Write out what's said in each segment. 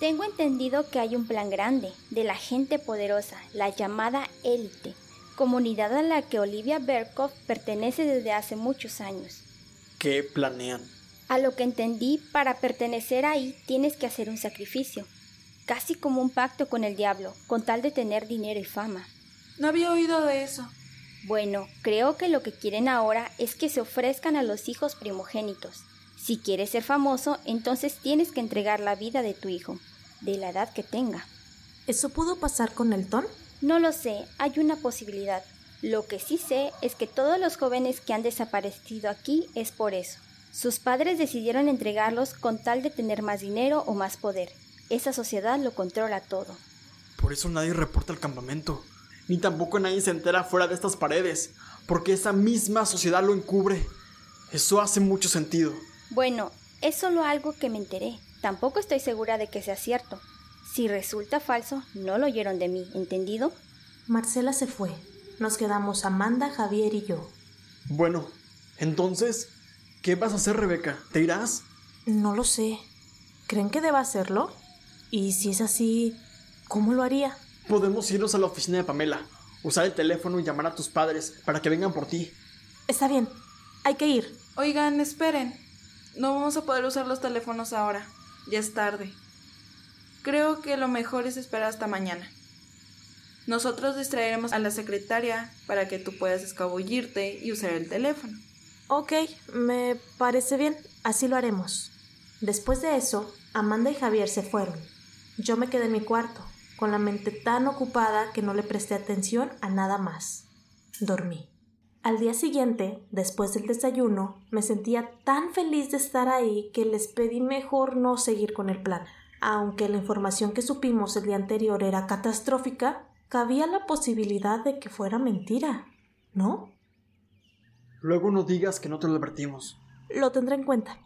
Tengo entendido que hay un plan grande de la gente poderosa, la llamada élite, comunidad a la que Olivia Berkov pertenece desde hace muchos años. ¿Qué planean? A lo que entendí, para pertenecer ahí tienes que hacer un sacrificio, casi como un pacto con el diablo, con tal de tener dinero y fama. No había oído de eso. Bueno, creo que lo que quieren ahora es que se ofrezcan a los hijos primogénitos. Si quieres ser famoso, entonces tienes que entregar la vida de tu hijo, de la edad que tenga. ¿Eso pudo pasar con Elton? No lo sé, hay una posibilidad. Lo que sí sé es que todos los jóvenes que han desaparecido aquí es por eso. Sus padres decidieron entregarlos con tal de tener más dinero o más poder. Esa sociedad lo controla todo. Por eso nadie reporta el campamento. Ni tampoco nadie se entera fuera de estas paredes. Porque esa misma sociedad lo encubre. Eso hace mucho sentido. Bueno, es solo algo que me enteré. Tampoco estoy segura de que sea cierto. Si resulta falso, no lo oyeron de mí, ¿entendido? Marcela se fue. Nos quedamos Amanda, Javier y yo. Bueno, entonces, ¿qué vas a hacer, Rebeca? ¿Te irás? No lo sé. ¿Creen que deba hacerlo? Y si es así, ¿cómo lo haría? Podemos irnos a la oficina de Pamela, usar el teléfono y llamar a tus padres para que vengan por ti. Está bien, hay que ir. Oigan, esperen. No vamos a poder usar los teléfonos ahora. Ya es tarde. Creo que lo mejor es esperar hasta mañana. Nosotros distraeremos a la secretaria para que tú puedas escabullirte y usar el teléfono. Ok, me parece bien, así lo haremos. Después de eso, Amanda y Javier se fueron. Yo me quedé en mi cuarto, con la mente tan ocupada que no le presté atención a nada más. Dormí. Al día siguiente, después del desayuno, me sentía tan feliz de estar ahí que les pedí mejor no seguir con el plan. Aunque la información que supimos el día anterior era catastrófica, cabía la posibilidad de que fuera mentira, ¿no? Luego no digas que no te lo advertimos. Lo tendré en cuenta.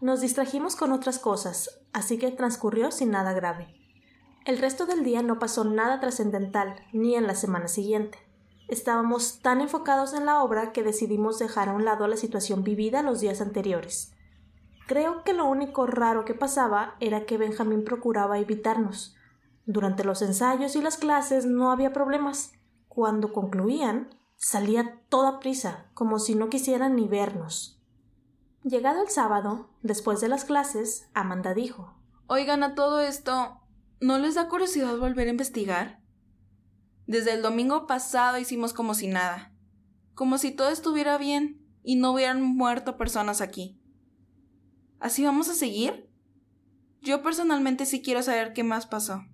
Nos distrajimos con otras cosas, así que transcurrió sin nada grave. El resto del día no pasó nada trascendental, ni en la semana siguiente. Estábamos tan enfocados en la obra que decidimos dejar a un lado la situación vivida los días anteriores. Creo que lo único raro que pasaba era que Benjamín procuraba evitarnos. Durante los ensayos y las clases no había problemas. Cuando concluían, salía toda prisa, como si no quisieran ni vernos. Llegado el sábado, después de las clases, Amanda dijo Oigan, a todo esto, ¿no les da curiosidad volver a investigar? Desde el domingo pasado hicimos como si nada, como si todo estuviera bien y no hubieran muerto personas aquí. ¿Así vamos a seguir? Yo personalmente sí quiero saber qué más pasó.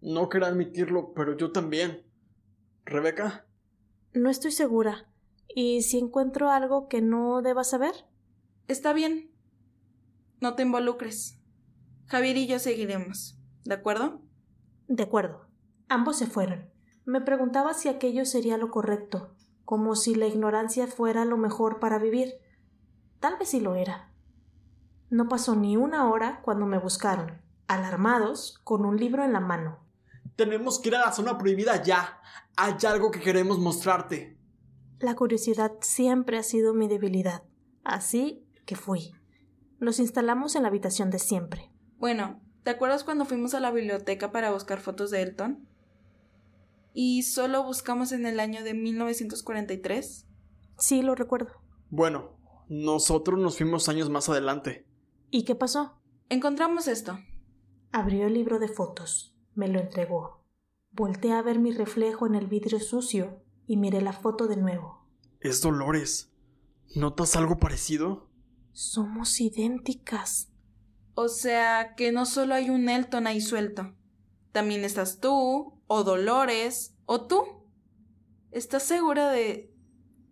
No quiero admitirlo, pero yo también. ¿Rebeca? No estoy segura. ¿Y si encuentro algo que no deba saber? Está bien. No te involucres. Javier y yo seguiremos. ¿De acuerdo? De acuerdo. Ambos se fueron. Me preguntaba si aquello sería lo correcto, como si la ignorancia fuera lo mejor para vivir. Tal vez sí lo era. No pasó ni una hora cuando me buscaron, alarmados, con un libro en la mano. Tenemos que ir a la zona prohibida ya. Hay algo que queremos mostrarte. La curiosidad siempre ha sido mi debilidad. Así que fui. Nos instalamos en la habitación de siempre. Bueno, ¿te acuerdas cuando fuimos a la biblioteca para buscar fotos de Elton? Y solo buscamos en el año de 1943? Sí, lo recuerdo. Bueno, nosotros nos fuimos años más adelante. ¿Y qué pasó? Encontramos esto. Abrió el libro de fotos, me lo entregó. Volté a ver mi reflejo en el vidrio sucio y miré la foto de nuevo. Es Dolores. ¿Notas algo parecido? Somos idénticas. O sea que no solo hay un Elton ahí suelto. También estás tú, o Dolores, o tú. ¿Estás segura de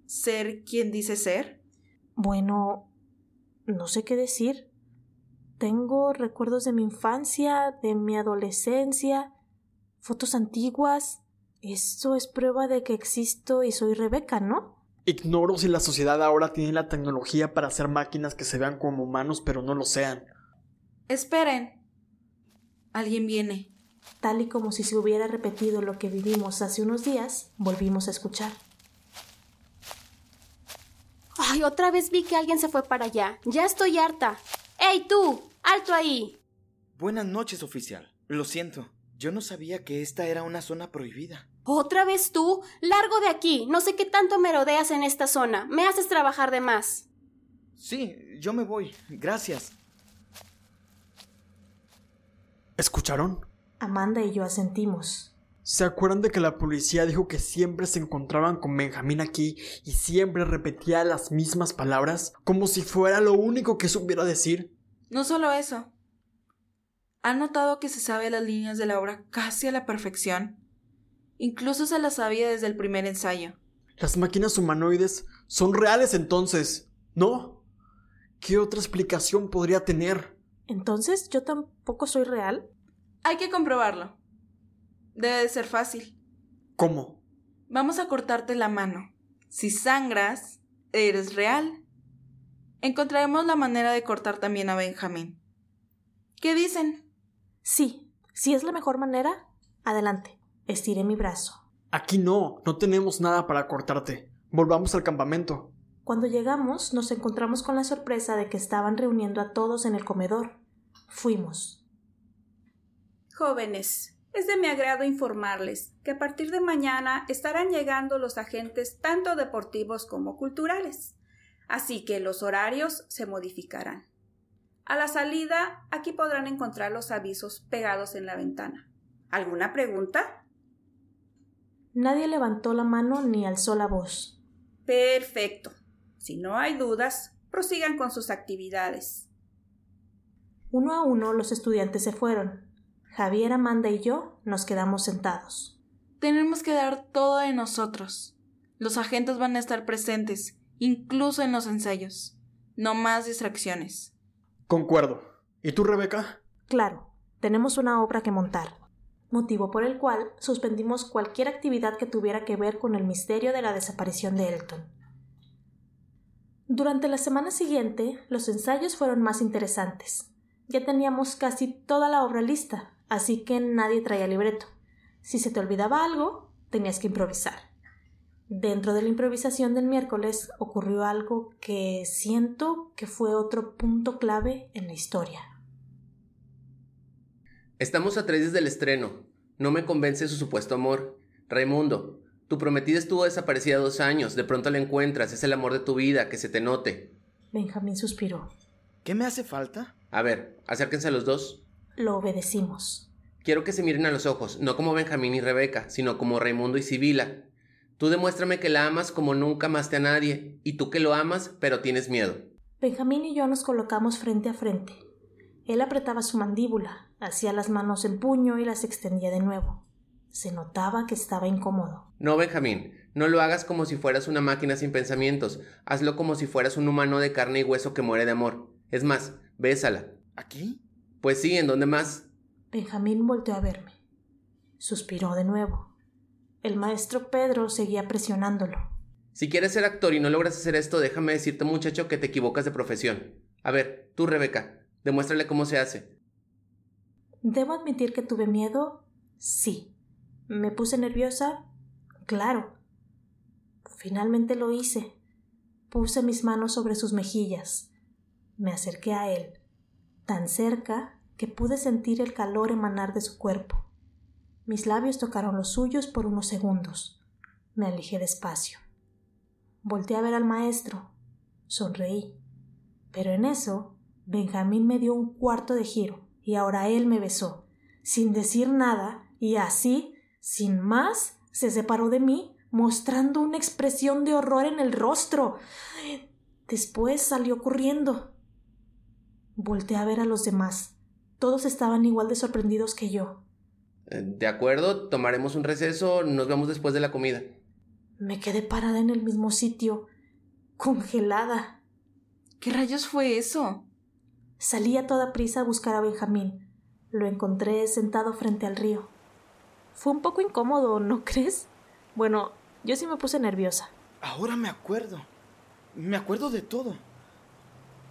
ser quien dice ser? Bueno, no sé qué decir. Tengo recuerdos de mi infancia, de mi adolescencia, fotos antiguas. Eso es prueba de que existo y soy Rebeca, ¿no? Ignoro si la sociedad ahora tiene la tecnología para hacer máquinas que se vean como humanos pero no lo sean. Esperen. Alguien viene. Tal y como si se hubiera repetido lo que vivimos hace unos días, volvimos a escuchar. Ay, otra vez vi que alguien se fue para allá. Ya estoy harta. ¡Ey, tú! ¡Alto ahí! Buenas noches, oficial. Lo siento. Yo no sabía que esta era una zona prohibida. ¿Otra vez tú? Largo de aquí. No sé qué tanto merodeas en esta zona. Me haces trabajar de más. Sí, yo me voy. Gracias. ¿Escucharon? Amanda y yo asentimos. ¿Se acuerdan de que la policía dijo que siempre se encontraban con Benjamín aquí y siempre repetía las mismas palabras como si fuera lo único que supiera decir? No solo eso. ¿Han notado que se sabe las líneas de la obra casi a la perfección? Incluso se las sabía desde el primer ensayo. Las máquinas humanoides son reales entonces, ¿no? ¿Qué otra explicación podría tener? Entonces, ¿yo tampoco soy real? Hay que comprobarlo. Debe de ser fácil. ¿Cómo? Vamos a cortarte la mano. Si sangras, eres real. Encontraremos la manera de cortar también a Benjamín. ¿Qué dicen? Sí, si es la mejor manera, adelante. Estiré mi brazo. Aquí no, no tenemos nada para cortarte. Volvamos al campamento. Cuando llegamos, nos encontramos con la sorpresa de que estaban reuniendo a todos en el comedor. Fuimos. Jóvenes, es de mi agrado informarles que a partir de mañana estarán llegando los agentes tanto deportivos como culturales, así que los horarios se modificarán. A la salida, aquí podrán encontrar los avisos pegados en la ventana. ¿Alguna pregunta? Nadie levantó la mano ni alzó la voz. Perfecto. Si no hay dudas, prosigan con sus actividades. Uno a uno los estudiantes se fueron. Javier, Amanda y yo nos quedamos sentados. Tenemos que dar todo de nosotros. Los agentes van a estar presentes, incluso en los ensayos. No más distracciones. Concuerdo. ¿Y tú, Rebeca? Claro, tenemos una obra que montar, motivo por el cual suspendimos cualquier actividad que tuviera que ver con el misterio de la desaparición de Elton. Durante la semana siguiente, los ensayos fueron más interesantes. Ya teníamos casi toda la obra lista, así que nadie traía libreto. Si se te olvidaba algo, tenías que improvisar. Dentro de la improvisación del miércoles ocurrió algo que siento que fue otro punto clave en la historia. Estamos a tres días del estreno. No me convence su supuesto amor. Raimundo, tu prometida estuvo desaparecida dos años. De pronto la encuentras. Es el amor de tu vida. Que se te note. Benjamín suspiró. ¿Qué me hace falta? A ver, acérquense a los dos. Lo obedecimos. Quiero que se miren a los ojos, no como Benjamín y Rebeca, sino como Raimundo y Sibila. Tú demuéstrame que la amas como nunca amaste a nadie, y tú que lo amas, pero tienes miedo. Benjamín y yo nos colocamos frente a frente. Él apretaba su mandíbula, hacía las manos en puño y las extendía de nuevo. Se notaba que estaba incómodo. No, Benjamín, no lo hagas como si fueras una máquina sin pensamientos. Hazlo como si fueras un humano de carne y hueso que muere de amor. Es más, bésala. ¿Aquí? Pues sí, ¿en dónde más? Benjamín volteó a verme. Suspiró de nuevo. El maestro Pedro seguía presionándolo. Si quieres ser actor y no logras hacer esto, déjame decirte, muchacho, que te equivocas de profesión. A ver, tú, Rebeca, demuéstrale cómo se hace. ¿Debo admitir que tuve miedo? Sí. ¿Me puse nerviosa? Claro. Finalmente lo hice. Puse mis manos sobre sus mejillas. Me acerqué a él, tan cerca que pude sentir el calor emanar de su cuerpo. Mis labios tocaron los suyos por unos segundos. Me alejé despacio. Volté a ver al maestro. Sonreí. Pero en eso, Benjamín me dio un cuarto de giro y ahora él me besó, sin decir nada, y así, sin más, se separó de mí, mostrando una expresión de horror en el rostro. Después salió corriendo. Volté a ver a los demás. Todos estaban igual de sorprendidos que yo. Eh, De acuerdo, tomaremos un receso, nos vemos después de la comida. Me quedé parada en el mismo sitio, congelada. ¿Qué rayos fue eso? Salí a toda prisa a buscar a Benjamín. Lo encontré sentado frente al río. Fue un poco incómodo, ¿no crees? Bueno, yo sí me puse nerviosa. Ahora me acuerdo. Me acuerdo de todo.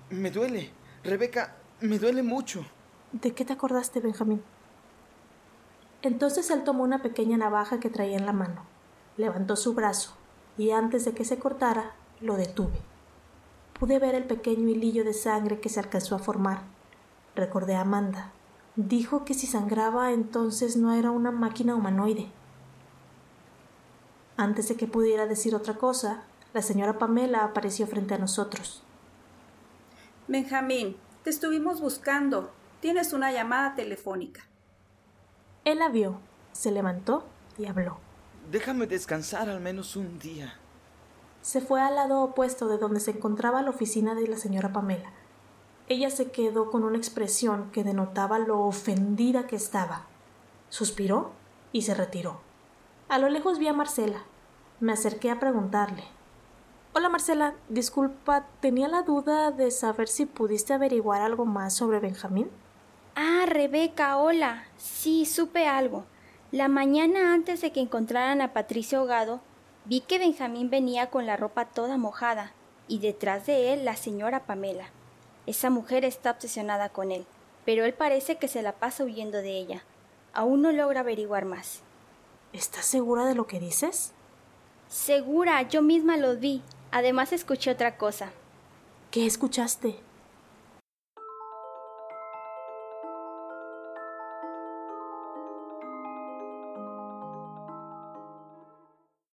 Me duele. Rebeca, me duele mucho. ¿De qué te acordaste, Benjamín? Entonces él tomó una pequeña navaja que traía en la mano, levantó su brazo y antes de que se cortara, lo detuve. Pude ver el pequeño hilillo de sangre que se alcanzó a formar. Recordé a Amanda. Dijo que si sangraba entonces no era una máquina humanoide. Antes de que pudiera decir otra cosa, la señora Pamela apareció frente a nosotros. Benjamín, te estuvimos buscando. Tienes una llamada telefónica. Él la vio, se levantó y habló. Déjame descansar al menos un día. Se fue al lado opuesto de donde se encontraba la oficina de la señora Pamela. Ella se quedó con una expresión que denotaba lo ofendida que estaba. Suspiró y se retiró. A lo lejos vi a Marcela. Me acerqué a preguntarle. Hola Marcela, disculpa, tenía la duda de saber si pudiste averiguar algo más sobre Benjamín. Ah, Rebeca, hola. Sí, supe algo. La mañana antes de que encontraran a Patricio ahogado, vi que Benjamín venía con la ropa toda mojada y detrás de él la señora Pamela. Esa mujer está obsesionada con él, pero él parece que se la pasa huyendo de ella. Aún no logra averiguar más. ¿Estás segura de lo que dices? Segura, yo misma lo vi. Además escuché otra cosa. ¿Qué escuchaste?